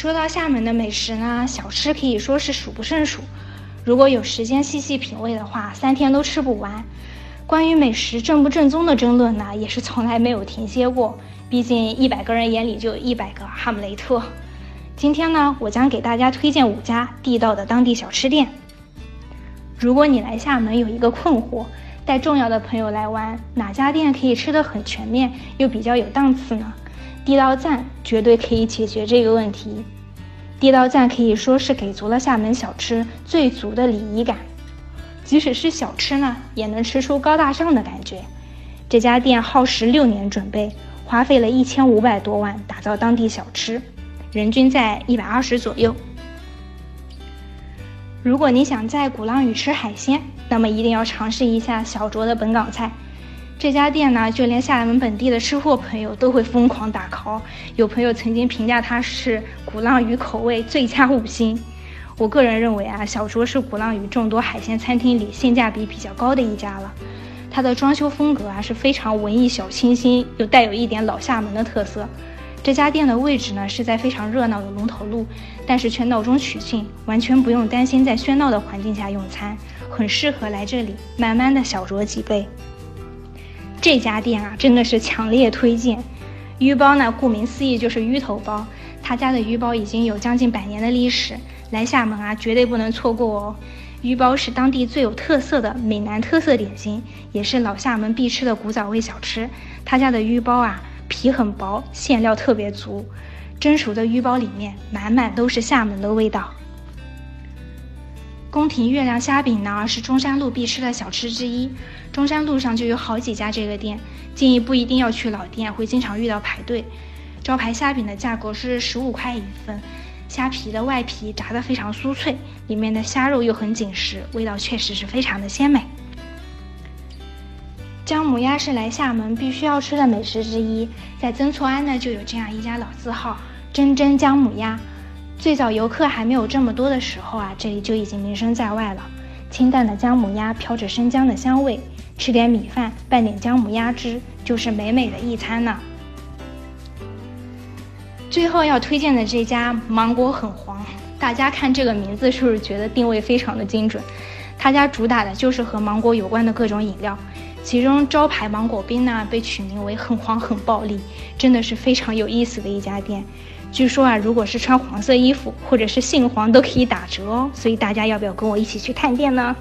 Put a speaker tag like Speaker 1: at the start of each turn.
Speaker 1: 说到厦门的美食呢，小吃可以说是数不胜数。如果有时间细细品味的话，三天都吃不完。关于美食正不正宗的争论呢，也是从来没有停歇过。毕竟一百个人眼里就有一百个哈姆雷特。今天呢，我将给大家推荐五家地道的当地小吃店。如果你来厦门有一个困惑，带重要的朋友来玩，哪家店可以吃得很全面又比较有档次呢？地道赞绝对可以解决这个问题。地道赞可以说是给足了厦门小吃最足的礼仪感，即使是小吃呢，也能吃出高大上的感觉。这家店耗时六年准备，花费了一千五百多万打造当地小吃，人均在一百二十左右。如果你想在鼓浪屿吃海鲜，那么一定要尝试一下小卓的本港菜。这家店呢，就连厦门本地的吃货朋友都会疯狂打 call。有朋友曾经评价它是鼓浪屿口味最佳五星。我个人认为啊，小卓是鼓浪屿众多海鲜餐厅里性价比比较高的一家了。它的装修风格啊是非常文艺小清新，又带有一点老厦门的特色。这家店的位置呢是在非常热闹的龙头路，但是却闹中取静，完全不用担心在喧闹的环境下用餐，很适合来这里慢慢的小酌几杯。这家店啊，真的是强烈推荐。鱼包呢，顾名思义就是鱼头包。他家的鱼包已经有将近百年的历史，来厦门啊，绝对不能错过哦。鱼包是当地最有特色的闽南特色点心，也是老厦门必吃的古早味小吃。他家的鱼包啊，皮很薄，馅料特别足，蒸熟的鱼包里面满满都是厦门的味道。宫廷月亮虾饼呢，是中山路必吃的小吃之一。中山路上就有好几家这个店，建议不一定要去老店，会经常遇到排队。招牌虾饼的价格是十五块一份，虾皮的外皮炸得非常酥脆，里面的虾肉又很紧实，味道确实是非常的鲜美。姜母鸭是来厦门必须要吃的美食之一，在曾厝垵呢就有这样一家老字号“真真姜母鸭”。最早游客还没有这么多的时候啊，这里就已经名声在外了。清淡的姜母鸭飘着生姜的香味，吃点米饭拌点姜母鸭汁，就是美美的一餐呢。最后要推荐的这家芒果很黄，大家看这个名字是不是觉得定位非常的精准？他家主打的就是和芒果有关的各种饮料，其中招牌芒果冰呢被取名为很黄很暴力，真的是非常有意思的一家店。据说啊，如果是穿黄色衣服或者是姓黄都可以打折哦，所以大家要不要跟我一起去探店呢？